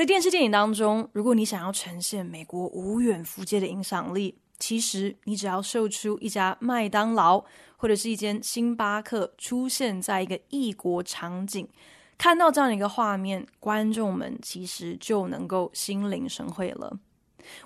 在电视电影当中，如果你想要呈现美国无远弗届的影响力，其实你只要秀出一家麦当劳或者是一间星巴克出现在一个异国场景，看到这样的一个画面，观众们其实就能够心领神会了。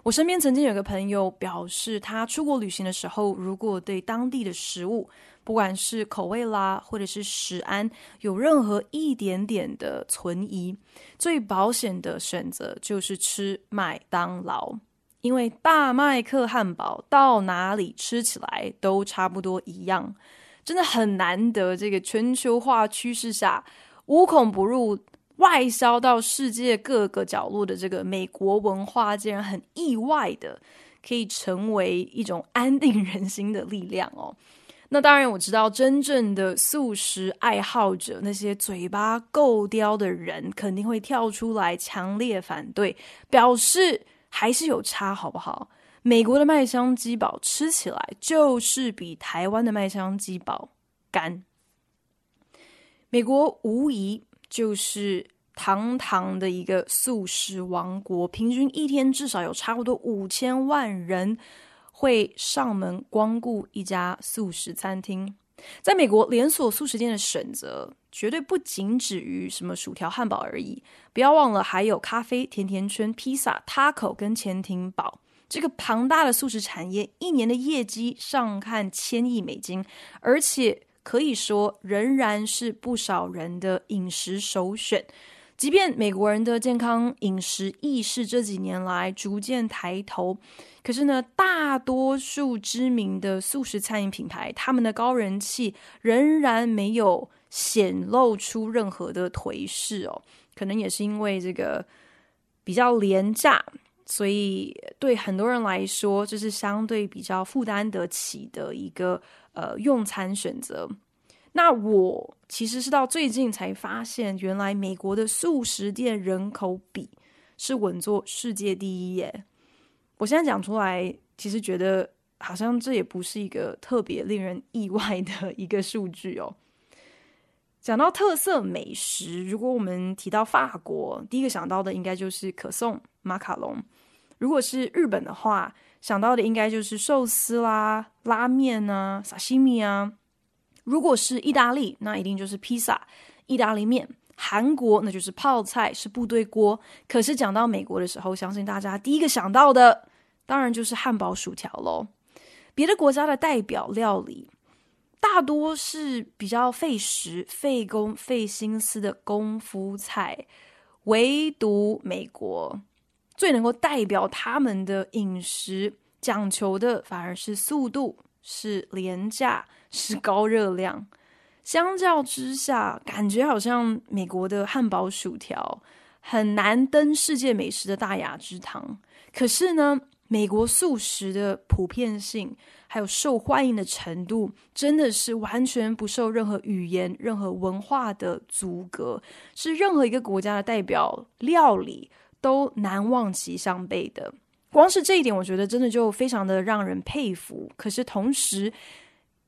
我身边曾经有个朋友表示，他出国旅行的时候，如果对当地的食物，不管是口味啦，或者是食安，有任何一点点的存疑，最保险的选择就是吃麦当劳，因为大麦克汉堡到哪里吃起来都差不多一样，真的很难得。这个全球化趋势下，无孔不入，外销到世界各个角落的这个美国文化，竟然很意外的可以成为一种安定人心的力量哦。那当然，我知道真正的素食爱好者，那些嘴巴够刁的人，肯定会跳出来强烈反对，表示还是有差，好不好？美国的麦香鸡堡吃起来就是比台湾的麦香鸡堡干。美国无疑就是堂堂的一个素食王国，平均一天至少有差不多五千万人。会上门光顾一家素食餐厅，在美国，连锁素食店的选择绝对不仅止于什么薯条、汉堡而已。不要忘了，还有咖啡、甜甜圈、披萨、Taco 跟潜艇堡。这个庞大的素食产业，一年的业绩上看千亿美金，而且可以说仍然是不少人的饮食首选。即便美国人的健康饮食意识这几年来逐渐抬头，可是呢，大多数知名的素食餐饮品牌，他们的高人气仍然没有显露出任何的颓势哦。可能也是因为这个比较廉价，所以对很多人来说，这是相对比较负担得起的一个呃用餐选择。那我其实是到最近才发现，原来美国的素食店人口比是稳坐世界第一耶！我现在讲出来，其实觉得好像这也不是一个特别令人意外的一个数据哦。讲到特色美食，如果我们提到法国，第一个想到的应该就是可颂、马卡龙；如果是日本的话，想到的应该就是寿司啦、拉面啊、沙西米啊。如果是意大利，那一定就是披萨、意大利面；韩国那就是泡菜，是部队锅。可是讲到美国的时候，相信大家第一个想到的，当然就是汉堡、薯条喽。别的国家的代表料理，大多是比较费时、费工、费心思的功夫菜，唯独美国最能够代表他们的饮食讲求的，反而是速度。是廉价，是高热量。相较之下，感觉好像美国的汉堡、薯条很难登世界美食的大雅之堂。可是呢，美国素食的普遍性还有受欢迎的程度，真的是完全不受任何语言、任何文化的阻隔，是任何一个国家的代表料理都难望其项背的。光是这一点，我觉得真的就非常的让人佩服。可是同时，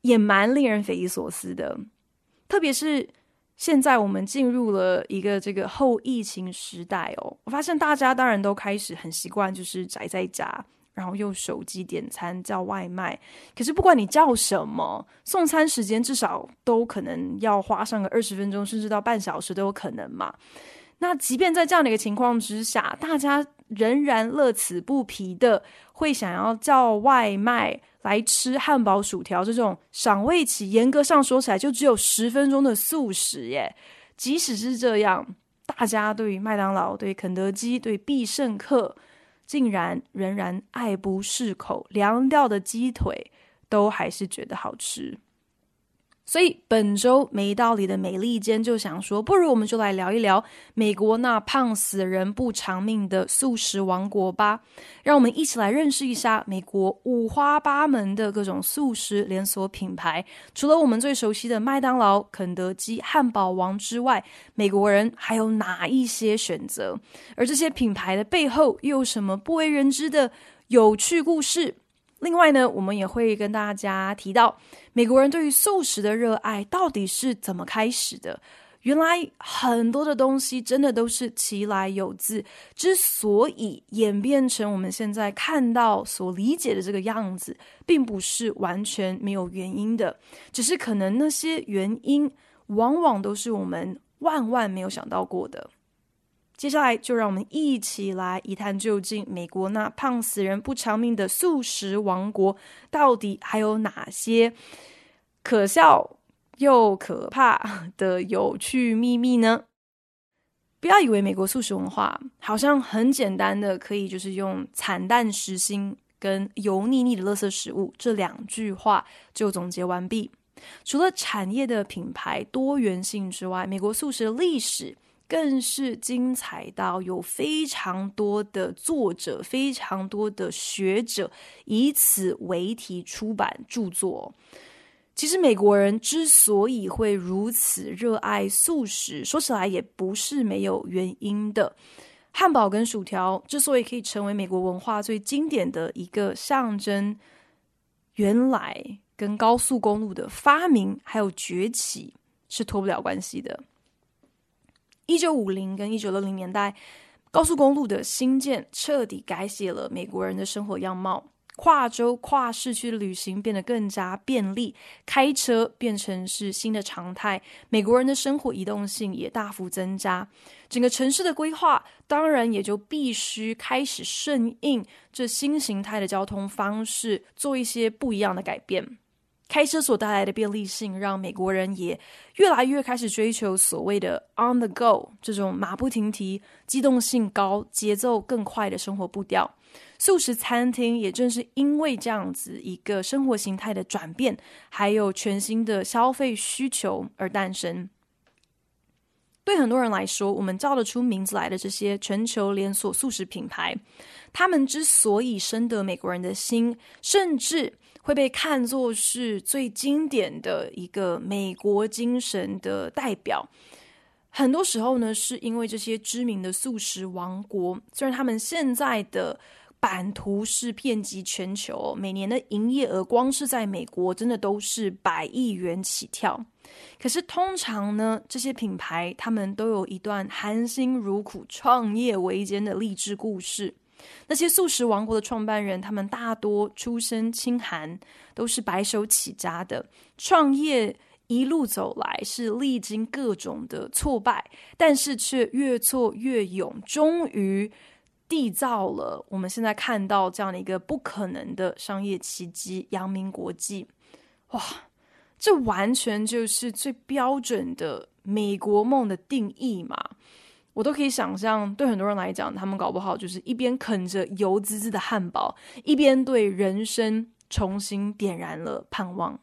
也蛮令人匪夷所思的。特别是现在我们进入了一个这个后疫情时代哦，我发现大家当然都开始很习惯，就是宅在家，然后用手机点餐叫外卖。可是不管你叫什么，送餐时间至少都可能要花上个二十分钟，甚至到半小时都有可能嘛。那即便在这样的一个情况之下，大家。仍然乐此不疲的会想要叫外卖来吃汉堡、薯条这种赏味期严格上说起来就只有十分钟的素食耶。即使是这样，大家对于麦当劳、对肯德基、对必胜客，竟然仍然爱不释口，凉掉的鸡腿都还是觉得好吃。所以本周没道理的美利坚就想说，不如我们就来聊一聊美国那胖死人不偿命的速食王国吧。让我们一起来认识一下美国五花八门的各种速食连锁品牌。除了我们最熟悉的麦当劳、肯德基、汉堡王之外，美国人还有哪一些选择？而这些品牌的背后又有什么不为人知的有趣故事？另外呢，我们也会跟大家提到，美国人对于素食的热爱到底是怎么开始的？原来很多的东西真的都是其来有自，之所以演变成我们现在看到所理解的这个样子，并不是完全没有原因的，只是可能那些原因往往都是我们万万没有想到过的。接下来就让我们一起来一探究竟，美国那胖死人不偿命的速食王国到底还有哪些可笑又可怕的有趣秘密呢？不要以为美国素食文化好像很简单的可以就是用惨淡时薪跟油腻腻的垃圾食物这两句话就总结完毕。除了产业的品牌多元性之外，美国素食的历史。更是精彩到有非常多的作者、非常多的学者以此为题出版著作。其实美国人之所以会如此热爱素食，说起来也不是没有原因的。汉堡跟薯条之所以可以成为美国文化最经典的一个象征，原来跟高速公路的发明还有崛起是脱不了关系的。一九五零跟一九六零年代，高速公路的兴建彻底改写了美国人的生活样貌，跨州、跨市区的旅行变得更加便利，开车变成是新的常态，美国人的生活移动性也大幅增加，整个城市的规划当然也就必须开始顺应这新形态的交通方式，做一些不一样的改变。开车所带来的便利性，让美国人也越来越开始追求所谓的 on the go 这种马不停蹄、机动性高、节奏更快的生活步调。素食餐厅也正是因为这样子一个生活形态的转变，还有全新的消费需求而诞生。对很多人来说，我们叫得出名字来的这些全球连锁素食品牌，他们之所以深得美国人的心，甚至会被看作是最经典的一个美国精神的代表。很多时候呢，是因为这些知名的素食王国，虽然他们现在的版图是遍及全球，每年的营业额光是在美国，真的都是百亿元起跳。可是通常呢，这些品牌他们都有一段含辛茹苦创业维艰的励志故事。那些素食王国的创办人，他们大多出身清寒，都是白手起家的。创业一路走来，是历经各种的挫败，但是却越挫越勇，终于缔造了我们现在看到这样的一个不可能的商业奇迹——阳明国际。哇，这完全就是最标准的美国梦的定义嘛！我都可以想象，对很多人来讲，他们搞不好就是一边啃着油滋滋的汉堡，一边对人生重新点燃了盼望。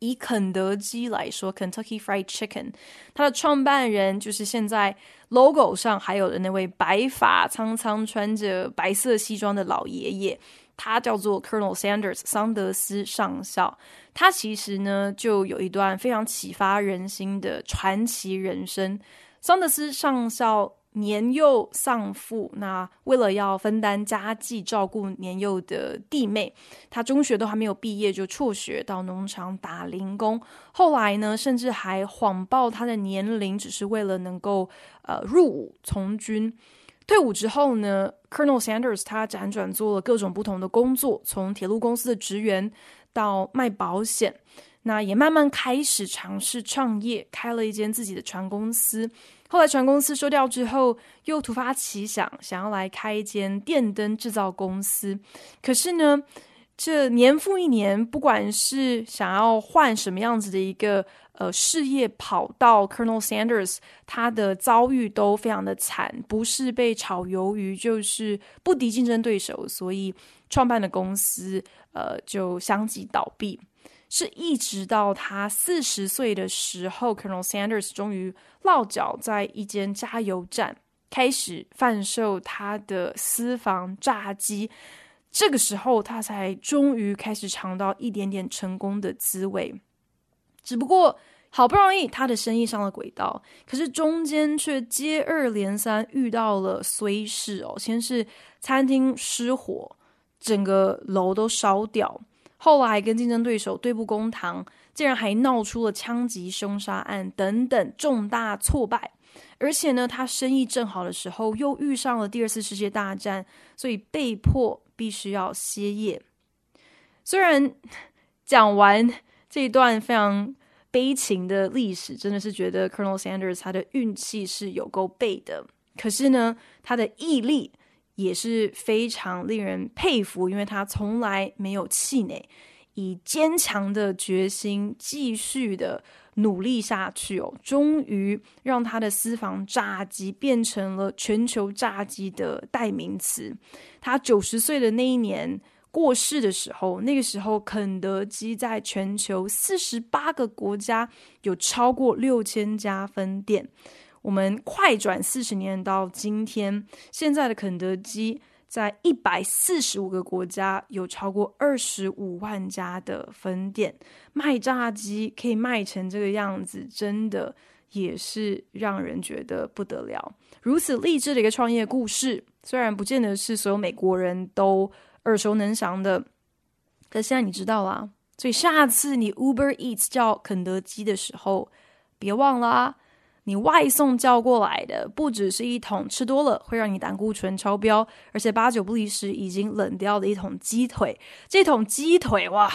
以肯德基来说，Kentucky Fried Chicken，它的创办人就是现在 logo 上还有的那位白发苍苍、穿着白色西装的老爷爷，他叫做 Colonel Sanders 桑德斯上校。他其实呢，就有一段非常启发人心的传奇人生。桑德斯上校年幼丧父，那为了要分担家计，照顾年幼的弟妹，他中学都还没有毕业就辍学到农场打零工。后来呢，甚至还谎报他的年龄，只是为了能够呃入伍从军。退伍之后呢，Colonel Sanders 他辗转做了各种不同的工作，从铁路公司的职员到卖保险。那也慢慢开始尝试创业，开了一间自己的船公司。后来船公司收掉之后，又突发奇想，想要来开一间电灯制造公司。可是呢，这年复一年，不管是想要换什么样子的一个呃事业跑道，Colonel Sanders 他的遭遇都非常的惨，不是被炒鱿鱼，就是不敌竞争对手，所以创办的公司呃就相继倒闭。是一直到他四十岁的时候，Colonel Sanders 终于落脚在一间加油站，开始贩售他的私房炸鸡。这个时候，他才终于开始尝到一点点成功的滋味。只不过，好不容易他的生意上了轨道，可是中间却接二连三遇到了衰事哦。先是餐厅失火，整个楼都烧掉。后来跟竞争对手对簿公堂，竟然还闹出了枪击凶杀案等等重大挫败。而且呢，他生意正好的时候又遇上了第二次世界大战，所以被迫必须要歇业。虽然讲完这一段非常悲情的历史，真的是觉得 Colonel Sanders 他的运气是有够背的，可是呢，他的毅力。也是非常令人佩服，因为他从来没有气馁，以坚强的决心继续的努力下去哦，终于让他的私房炸鸡变成了全球炸鸡的代名词。他九十岁的那一年过世的时候，那个时候肯德基在全球四十八个国家有超过六千家分店。我们快转四十年到今天，现在的肯德基在一百四十五个国家有超过二十五万家的分店，卖炸鸡可以卖成这个样子，真的也是让人觉得不得了。如此励志的一个创业故事，虽然不见得是所有美国人都耳熟能详的，可现在你知道啦。所以下次你 Uber Eats 叫肯德基的时候，别忘了啊。你外送叫过来的不只是一桶吃多了会让你胆固醇超标，而且八九不离十已经冷掉的一桶鸡腿。这桶鸡腿哇，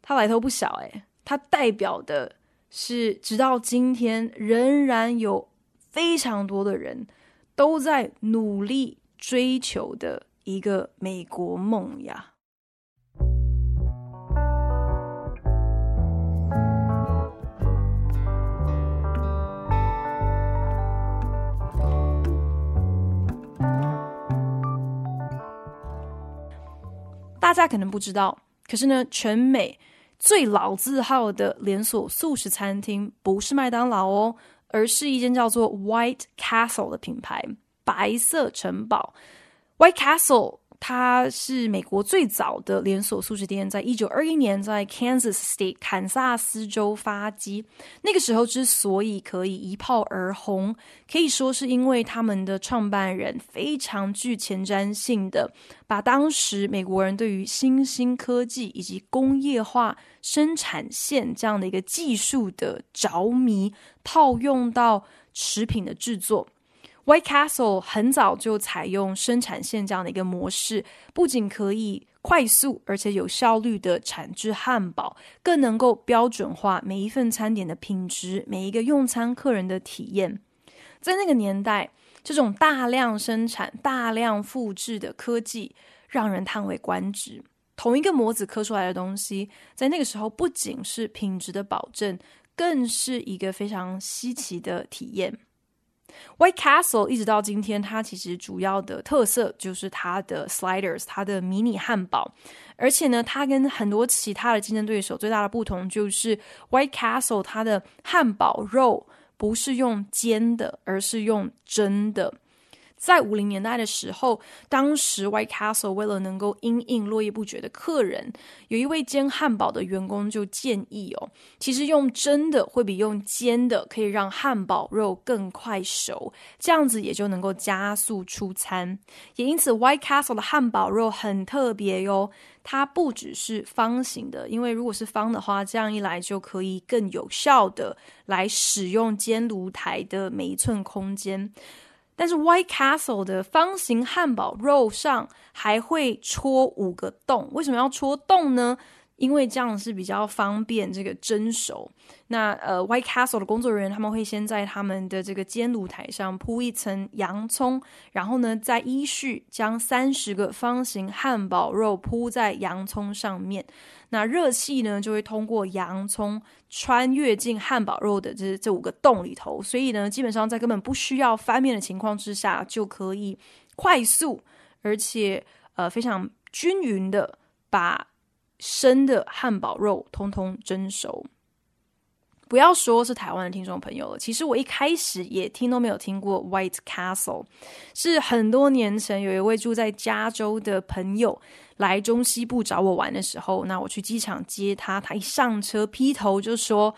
它来头不小诶，它代表的是直到今天仍然有非常多的人都在努力追求的一个美国梦呀。大家可能不知道，可是呢，全美最老字号的连锁素食餐厅不是麦当劳哦，而是一间叫做 White Castle 的品牌，白色城堡。White Castle。它是美国最早的连锁速食店，在一九二一年在 Kansas State 堪萨斯州发迹。那个时候之所以可以一炮而红，可以说是因为他们的创办人非常具前瞻性的，把当时美国人对于新兴科技以及工业化生产线这样的一个技术的着迷，套用到食品的制作。White Castle 很早就采用生产线这样的一个模式，不仅可以快速而且有效率的产制汉堡，更能够标准化每一份餐点的品质，每一个用餐客人的体验。在那个年代，这种大量生产、大量复制的科技让人叹为观止。同一个模子刻出来的东西，在那个时候不仅是品质的保证，更是一个非常稀奇的体验。White Castle 一直到今天，它其实主要的特色就是它的 sliders，它的迷你汉堡。而且呢，它跟很多其他的竞争对手最大的不同就是 White Castle 它的汉堡肉不是用煎的，而是用蒸的。在五零年代的时候，当时 White Castle 为了能够因应络绎不绝的客人，有一位煎汉堡的员工就建议哦，其实用蒸的会比用煎的可以让汉堡肉更快熟，这样子也就能够加速出餐。也因此，White Castle 的汉堡肉很特别哟，它不只是方形的，因为如果是方的话，这样一来就可以更有效的来使用煎炉台的每一寸空间。但是 White Castle 的方形汉堡肉上还会戳五个洞，为什么要戳洞呢？因为这样是比较方便这个蒸熟。那呃，White Castle 的工作人员他们会先在他们的这个煎炉台上铺一层洋葱，然后呢，再依序将三十个方形汉堡肉铺在洋葱上面。那热气呢，就会通过洋葱穿越进汉堡肉的这这五个洞里头，所以呢，基本上在根本不需要翻面的情况之下，就可以快速而且呃非常均匀的把生的汉堡肉通通蒸熟。不要说是台湾的听众朋友了，其实我一开始也听都没有听过 White Castle，是很多年前有一位住在加州的朋友来中西部找我玩的时候，那我去机场接他，他一上车劈头就说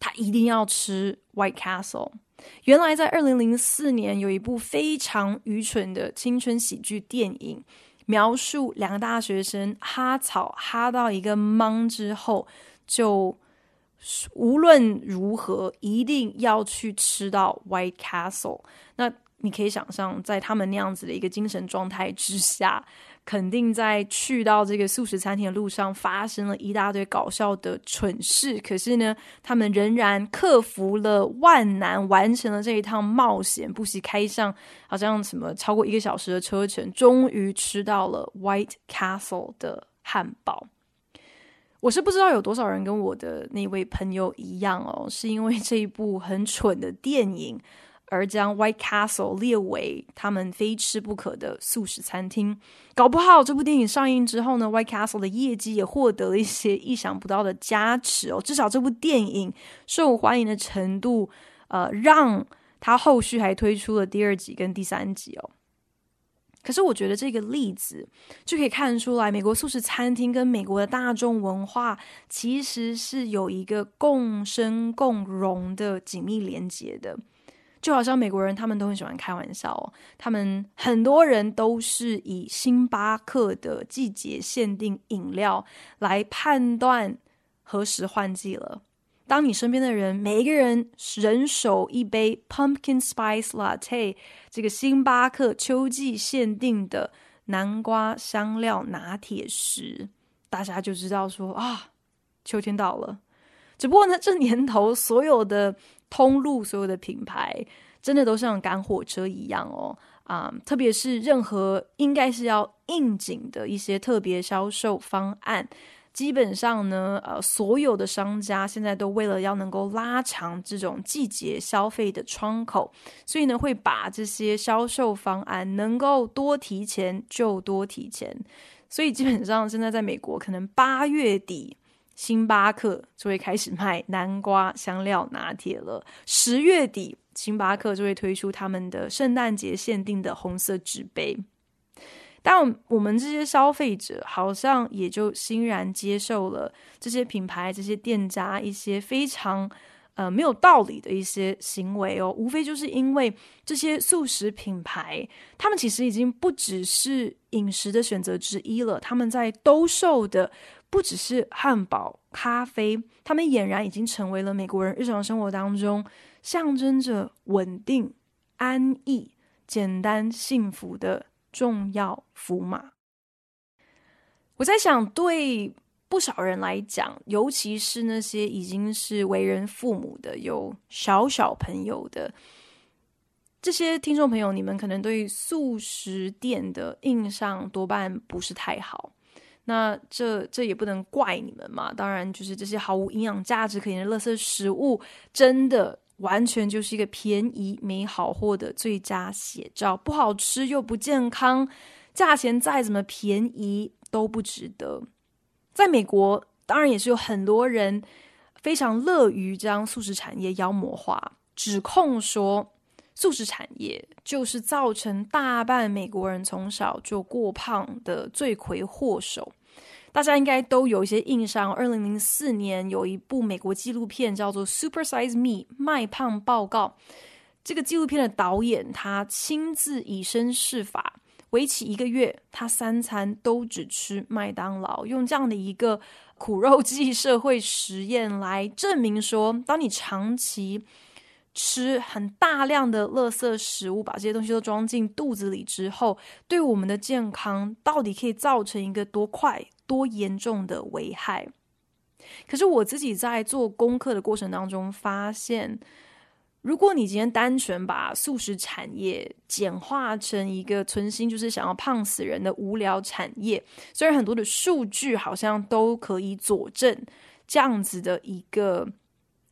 他一定要吃 White Castle。原来在二零零四年有一部非常愚蠢的青春喜剧电影，描述两个大学生哈草哈到一个懵之后就。无论如何，一定要去吃到 White Castle。那你可以想象，在他们那样子的一个精神状态之下，肯定在去到这个素食餐厅的路上发生了一大堆搞笑的蠢事。可是呢，他们仍然克服了万难，完成了这一趟冒险，不惜开上好像什么超过一个小时的车程，终于吃到了 White Castle 的汉堡。我是不知道有多少人跟我的那位朋友一样哦，是因为这一部很蠢的电影而将 White Castle 列为他们非吃不可的素食餐厅。搞不好这部电影上映之后呢，White Castle 的业绩也获得了一些意想不到的加持哦。至少这部电影受欢迎的程度，呃，让他后续还推出了第二集跟第三集哦。可是我觉得这个例子就可以看出来，美国素食餐厅跟美国的大众文化其实是有一个共生共荣的紧密连接的。就好像美国人他们都很喜欢开玩笑哦，他们很多人都是以星巴克的季节限定饮料来判断何时换季了。当你身边的人每一个人人手一杯 Pumpkin Spice Latte，这个星巴克秋季限定的南瓜香料拿铁时，大家就知道说啊，秋天到了。只不过呢，这年头所有的通路、所有的品牌，真的都像赶火车一样哦啊！特别是任何应该是要应景的一些特别销售方案。基本上呢，呃，所有的商家现在都为了要能够拉长这种季节消费的窗口，所以呢，会把这些销售方案能够多提前就多提前。所以基本上现在在美国，可能八月底星巴克就会开始卖南瓜香料拿铁了，十月底星巴克就会推出他们的圣诞节限定的红色纸杯。但我们这些消费者好像也就欣然接受了这些品牌、这些店家一些非常呃没有道理的一些行为哦，无非就是因为这些素食品牌，他们其实已经不只是饮食的选择之一了，他们在兜售的不只是汉堡、咖啡，他们俨然已经成为了美国人日常生活当中象征着稳定、安逸、简单、幸福的。重要符码。我在想，对不少人来讲，尤其是那些已经是为人父母的、有小小朋友的这些听众朋友，你们可能对速食店的印象多半不是太好。那这这也不能怪你们嘛。当然，就是这些毫无营养价值可言的垃圾食物，真的。完全就是一个便宜没好货的最佳写照，不好吃又不健康，价钱再怎么便宜都不值得。在美国，当然也是有很多人非常乐于将素食产业妖魔化，指控说素食产业就是造成大半美国人从小就过胖的罪魁祸首。大家应该都有一些印象，二零零四年有一部美国纪录片叫做《Super Size Me》麦胖报告。这个纪录片的导演他亲自以身试法，为期一个月，他三餐都只吃麦当劳，用这样的一个苦肉计社会实验来证明说，当你长期吃很大量的垃圾食物，把这些东西都装进肚子里之后，对我们的健康到底可以造成一个多快？多严重的危害！可是我自己在做功课的过程当中发现，如果你今天单纯把素食产业简化成一个存心就是想要胖死人的无聊产业，虽然很多的数据好像都可以佐证这样子的一个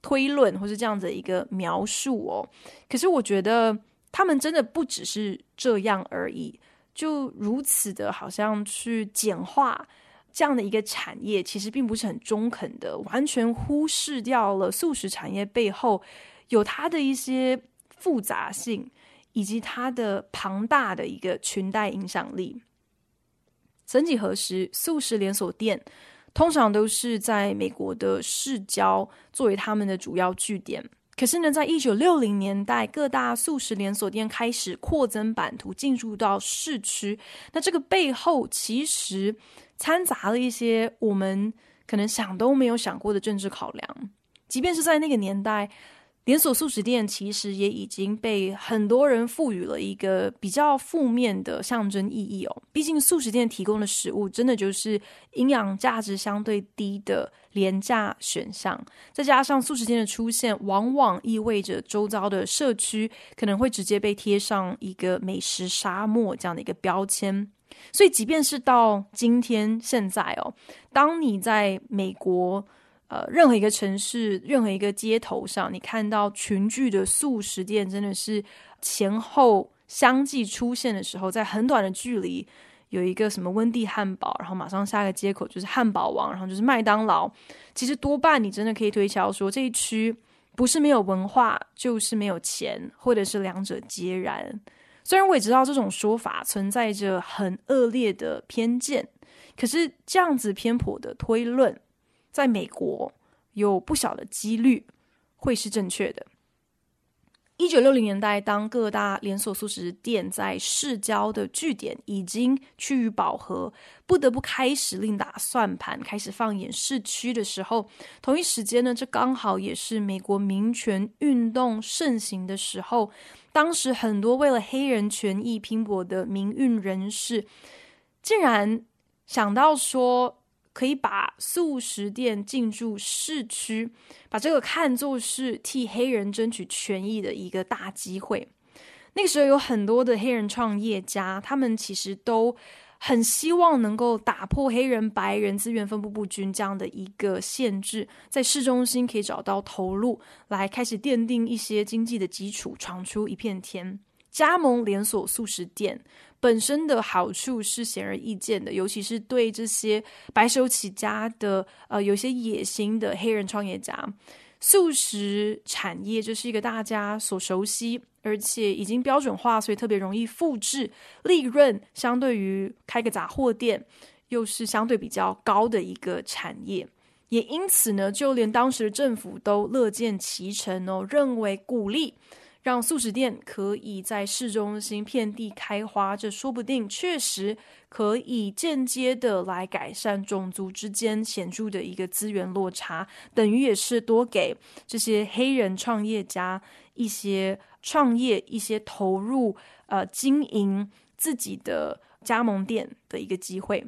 推论，或是这样子的一个描述哦，可是我觉得他们真的不只是这样而已，就如此的好像去简化。这样的一个产业其实并不是很中肯的，完全忽视掉了素食产业背后有它的一些复杂性，以及它的庞大的一个裙带影响力。曾几何时，素食连锁店通常都是在美国的市郊作为他们的主要据点。可是呢，在一九六零年代，各大素食连锁店开始扩增版图，进入到市区。那这个背后其实掺杂了一些我们可能想都没有想过的政治考量。即便是在那个年代。连锁素食店其实也已经被很多人赋予了一个比较负面的象征意义哦。毕竟素食店提供的食物真的就是营养价值相对低的廉价选项，再加上素食店的出现，往往意味着周遭的社区可能会直接被贴上一个美食沙漠这样的一个标签。所以，即便是到今天现在哦，当你在美国。呃，任何一个城市，任何一个街头上，你看到群聚的素食店，真的是前后相继出现的时候，在很短的距离有一个什么温蒂汉堡，然后马上下个街口就是汉堡王，然后就是麦当劳。其实多半你真的可以推敲说，这一区不是没有文化，就是没有钱，或者是两者皆然。虽然我也知道这种说法存在着很恶劣的偏见，可是这样子偏颇的推论。在美国，有不小的几率会是正确的。一九六零年代，当各大连锁速食店在市郊的据点已经趋于饱和，不得不开始另打算盘，开始放眼市区的时候，同一时间呢，这刚好也是美国民权运动盛行的时候。当时很多为了黑人权益拼搏的民运人士，竟然想到说，可以把素食店进驻市区，把这个看作是替黑人争取权益的一个大机会。那个时候有很多的黑人创业家，他们其实都很希望能够打破黑人白人资源分布不均这样的一个限制，在市中心可以找到投入，来开始奠定一些经济的基础，闯出一片天。加盟连锁素食店本身的好处是显而易见的，尤其是对这些白手起家的、呃，有些野心的黑人创业家。素食产业就是一个大家所熟悉，而且已经标准化，所以特别容易复制，利润相对于开个杂货店又是相对比较高的一个产业。也因此呢，就连当时的政府都乐见其成哦，认为鼓励。让素食店可以在市中心遍地开花，这说不定确实可以间接的来改善种族之间显著的一个资源落差，等于也是多给这些黑人创业家一些创业、一些投入，呃，经营自己的加盟店的一个机会。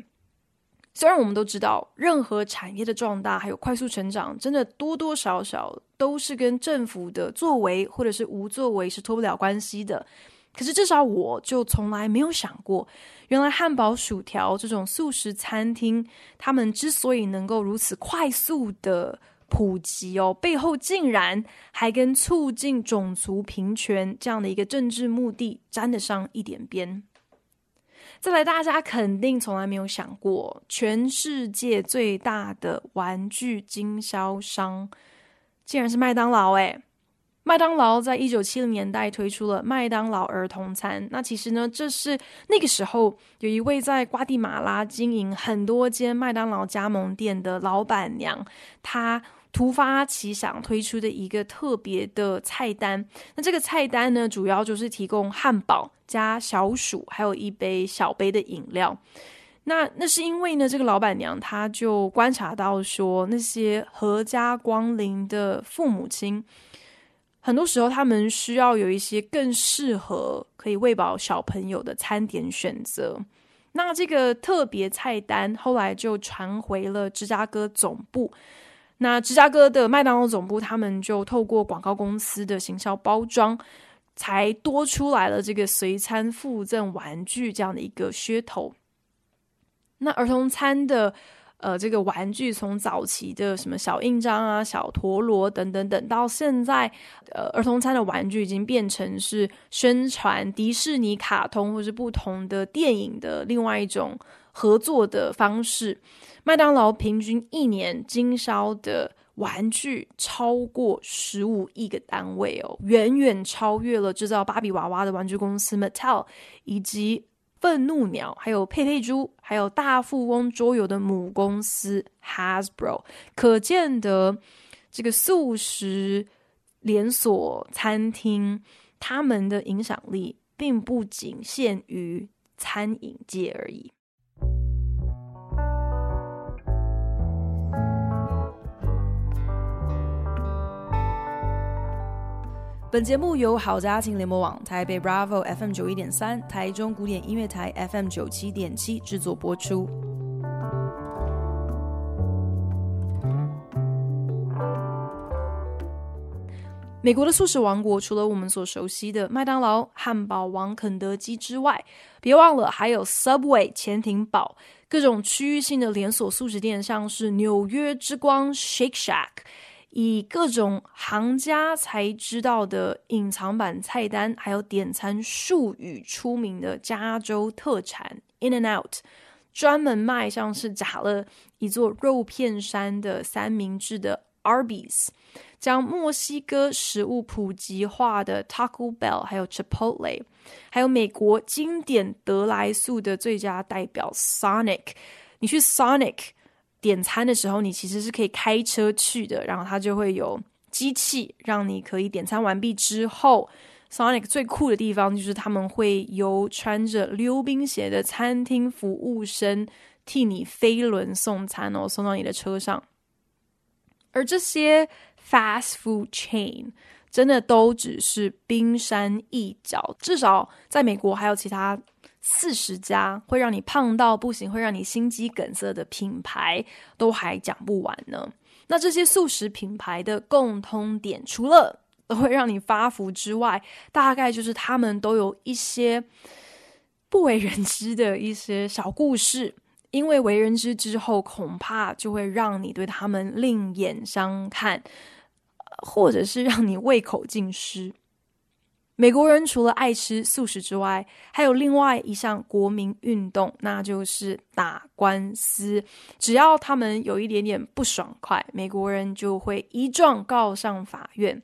虽然我们都知道，任何产业的壮大还有快速成长，真的多多少少都是跟政府的作为或者是无作为是脱不了关系的。可是至少我就从来没有想过，原来汉堡、薯条这种素食餐厅，他们之所以能够如此快速的普及哦，背后竟然还跟促进种族平权这样的一个政治目的沾得上一点边。再来，大家肯定从来没有想过，全世界最大的玩具经销商竟然是麦当劳。诶，麦当劳在一九七零年代推出了麦当劳儿童餐。那其实呢，这是那个时候有一位在瓜地马拉经营很多间麦当劳加盟店的老板娘，她突发奇想推出的一个特别的菜单，那这个菜单呢，主要就是提供汉堡加小薯，还有一杯小杯的饮料。那那是因为呢，这个老板娘她就观察到说，那些阖家光临的父母亲，很多时候他们需要有一些更适合可以喂饱小朋友的餐点选择。那这个特别菜单后来就传回了芝加哥总部。那芝加哥的麦当劳总部，他们就透过广告公司的行销包装，才多出来了这个随餐附赠玩具这样的一个噱头。那儿童餐的呃这个玩具，从早期的什么小印章啊、小陀螺等等等，到现在呃儿童餐的玩具已经变成是宣传迪士尼卡通或是不同的电影的另外一种。合作的方式，麦当劳平均一年经销的玩具超过十五亿个单位哦，远远超越了制造芭比娃娃的玩具公司 Mattel 以及愤怒鸟，还有佩佩猪，还有大富翁桌游的母公司 Hasbro。可见的这个素食连锁餐厅，他们的影响力并不仅限于餐饮界而已。本节目由好家庭联盟网、台北 Bravo FM 九一点三、台中古典音乐台 FM 九七点七制作播出。美国的素食王国，除了我们所熟悉的麦当劳、汉堡王、肯德基之外，别忘了还有 Subway 潜艇堡，各种区域性的连锁素食店，像是纽约之光 Shake Shack。以各种行家才知道的隐藏版菜单，还有点餐术语出名的加州特产 In and Out，专门卖像是夹了一座肉片山的三明治的 Arby's，将墨西哥食物普及化的 Taco Bell，还有 Chipotle，还有美国经典得来速的最佳代表 Sonic，你去 Sonic。点餐的时候，你其实是可以开车去的，然后它就会有机器让你可以点餐完毕之后，Sonic 最酷的地方就是他们会由穿着溜冰鞋的餐厅服务生替你飞轮送餐哦，送到你的车上。而这些 fast food chain 真的都只是冰山一角，至少在美国还有其他。四十家会让你胖到不行，会让你心肌梗塞的品牌都还讲不完呢。那这些素食品牌的共通点，除了都 会让你发福之外，大概就是他们都有一些不为人知的一些小故事。因为为人知之后，恐怕就会让你对他们另眼相看，或者是让你胃口尽失。美国人除了爱吃素食之外，还有另外一项国民运动，那就是打官司。只要他们有一点点不爽快，美国人就会一状告上法院。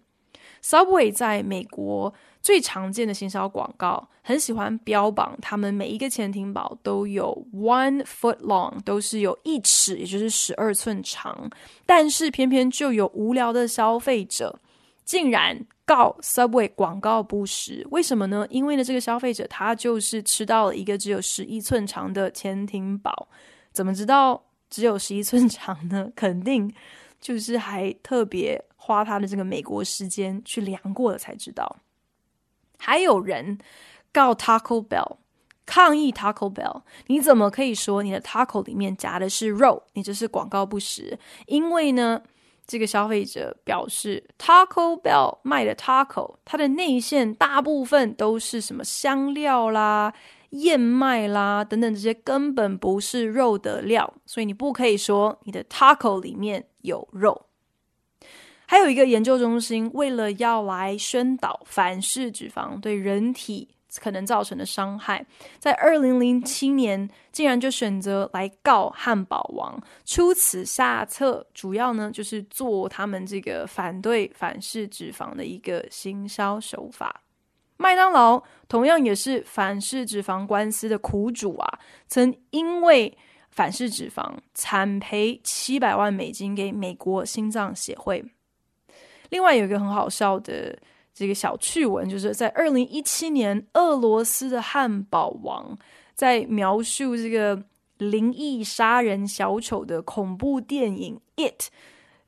Subway 在美国最常见的行销广告，很喜欢标榜他们每一个潜艇堡都有 one foot long，都是有一尺，也就是十二寸长。但是偏偏就有无聊的消费者，竟然。告 Subway 广告不实，为什么呢？因为呢，这个消费者他就是吃到了一个只有十一寸长的潜艇堡，怎么知道只有十一寸长呢？肯定就是还特别花他的这个美国时间去量过了才知道。还有人告 Taco Bell 抗议 Taco Bell，你怎么可以说你的 taco 里面夹的是肉？你这是广告不实，因为呢。这个消费者表示，Taco Bell 卖的 taco，它的内馅大部分都是什么香料啦、燕麦啦等等，这些根本不是肉的料，所以你不可以说你的 taco 里面有肉。还有一个研究中心，为了要来宣导反式脂肪对人体。可能造成的伤害，在二零零七年竟然就选择来告汉堡王。出此下策，主要呢就是做他们这个反对反式脂肪的一个行销手法。麦当劳同样也是反式脂肪官司的苦主啊，曾因为反式脂肪惨赔七百万美金给美国心脏协会。另外有一个很好笑的。这个小趣闻就是在二零一七年，俄罗斯的汉堡王在描述这个灵异杀人小丑的恐怖电影《It》，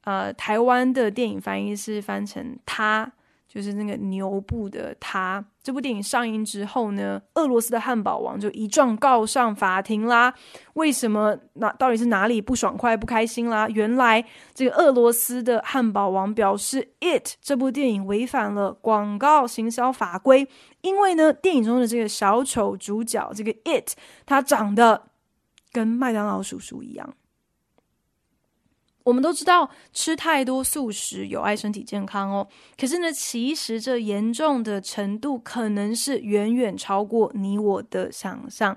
呃，台湾的电影翻译是翻成他。就是那个牛步的他，这部电影上映之后呢，俄罗斯的汉堡王就一状告上法庭啦。为什么？那到底是哪里不爽快、不开心啦？原来这个俄罗斯的汉堡王表示，《It》这部电影违反了广告行销法规，因为呢，电影中的这个小丑主角这个 It，他长得跟麦当劳叔叔一样。我们都知道吃太多素食有害身体健康哦，可是呢，其实这严重的程度可能是远远超过你我的想象。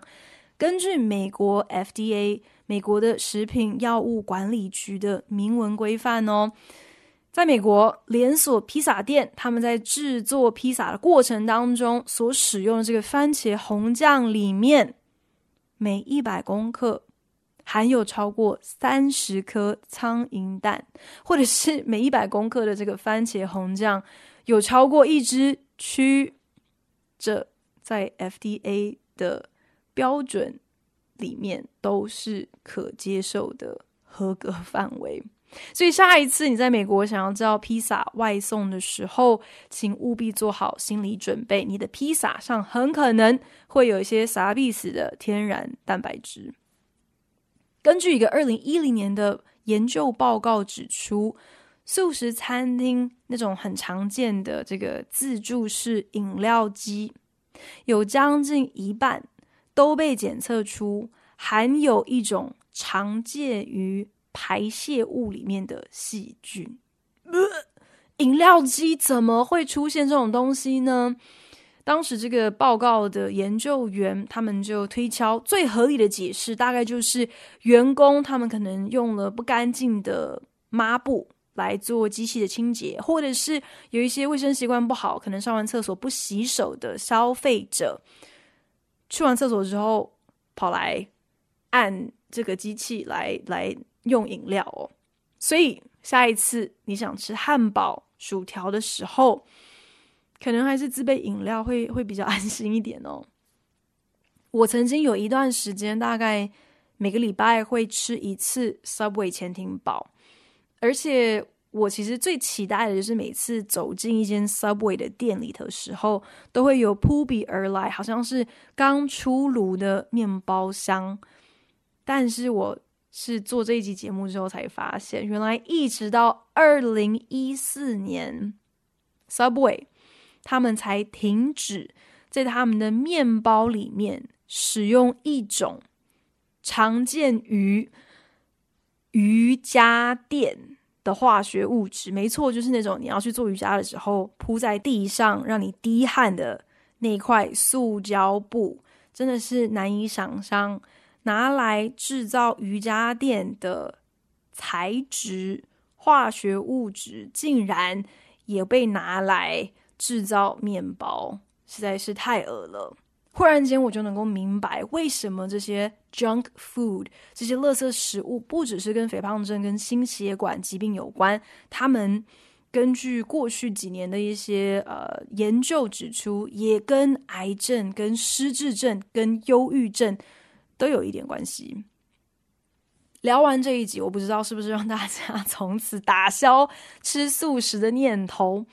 根据美国 FDA 美国的食品药物管理局的明文规范哦，在美国连锁披萨店，他们在制作披萨的过程当中所使用的这个番茄红酱里面，每一百公克含有超过三十颗苍蝇蛋，或者是每一百公克的这个番茄红酱有超过一只蛆，这在 FDA 的标准里面都是可接受的合格范围。所以下一次你在美国想要叫披萨外送的时候，请务必做好心理准备，你的披萨上很可能会有一些撒必死的天然蛋白质。根据一个二零一零年的研究报告指出，素食餐厅那种很常见的这个自助式饮料机，有将近一半都被检测出含有一种常见于排泄物里面的细菌，饮料机怎么会出现这种东西呢？当时这个报告的研究员他们就推敲，最合理的解释大概就是员工他们可能用了不干净的抹布来做机器的清洁，或者是有一些卫生习惯不好，可能上完厕所不洗手的消费者，去完厕所之后跑来按这个机器来来。用饮料哦，所以下一次你想吃汉堡、薯条的时候，可能还是自备饮料会会比较安心一点哦。我曾经有一段时间，大概每个礼拜会吃一次 Subway 潜艇堡，而且我其实最期待的就是每次走进一间 Subway 的店里的时候，都会有扑鼻而来，好像是刚出炉的面包香，但是我。是做这一集节目之后才发现，原来一直到二零一四年，Subway 他们才停止在他们的面包里面使用一种常见于瑜伽垫的化学物质。没错，就是那种你要去做瑜伽的时候铺在地上让你滴汗的那块塑胶布，真的是难以想象。拿来制造瑜伽垫的材质化学物质，竟然也被拿来制造面包，实在是太恶了。忽然间，我就能够明白为什么这些 junk food 这些垃圾食物，不只是跟肥胖症、跟心血管疾病有关，他们根据过去几年的一些呃研究指出，也跟癌症、跟失智症、跟忧郁症。都有一点关系。聊完这一集，我不知道是不是让大家 从此打消吃素食的念头。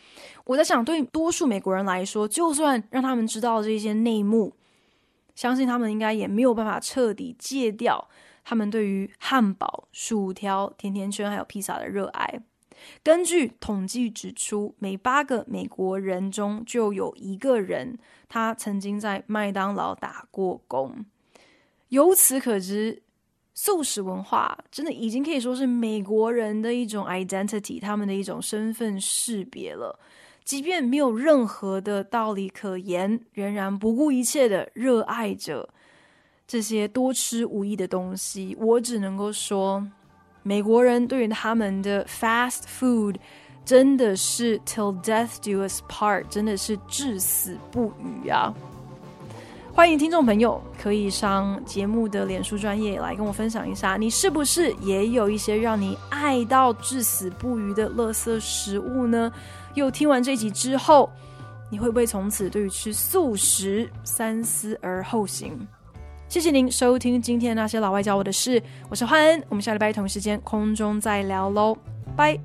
我在想，对多数美国人来说，就算让他们知道这些内幕，相信他们应该也没有办法彻底戒掉他们对于汉堡、薯条、甜甜圈还有披萨的热爱。根据统计指出，每八个美国人中就有一个人，他曾经在麦当劳打过工。由此可知，素食文化真的已经可以说是美国人的一种 identity，他们的一种身份识别了。即便没有任何的道理可言，仍然不顾一切的热爱着这些多吃无益的东西。我只能够说，美国人对于他们的 fast food 真的是 till death do us part，真的是至死不渝啊！欢迎听众朋友可以上节目的脸书专业来跟我分享一下，你是不是也有一些让你爱到至死不渝的垃圾食物呢？又听完这集之后，你会不会从此对于吃素食三思而后行？谢谢您收听今天那些老外教我的事，我是焕恩，我们下礼拜同一时间空中再聊喽，拜。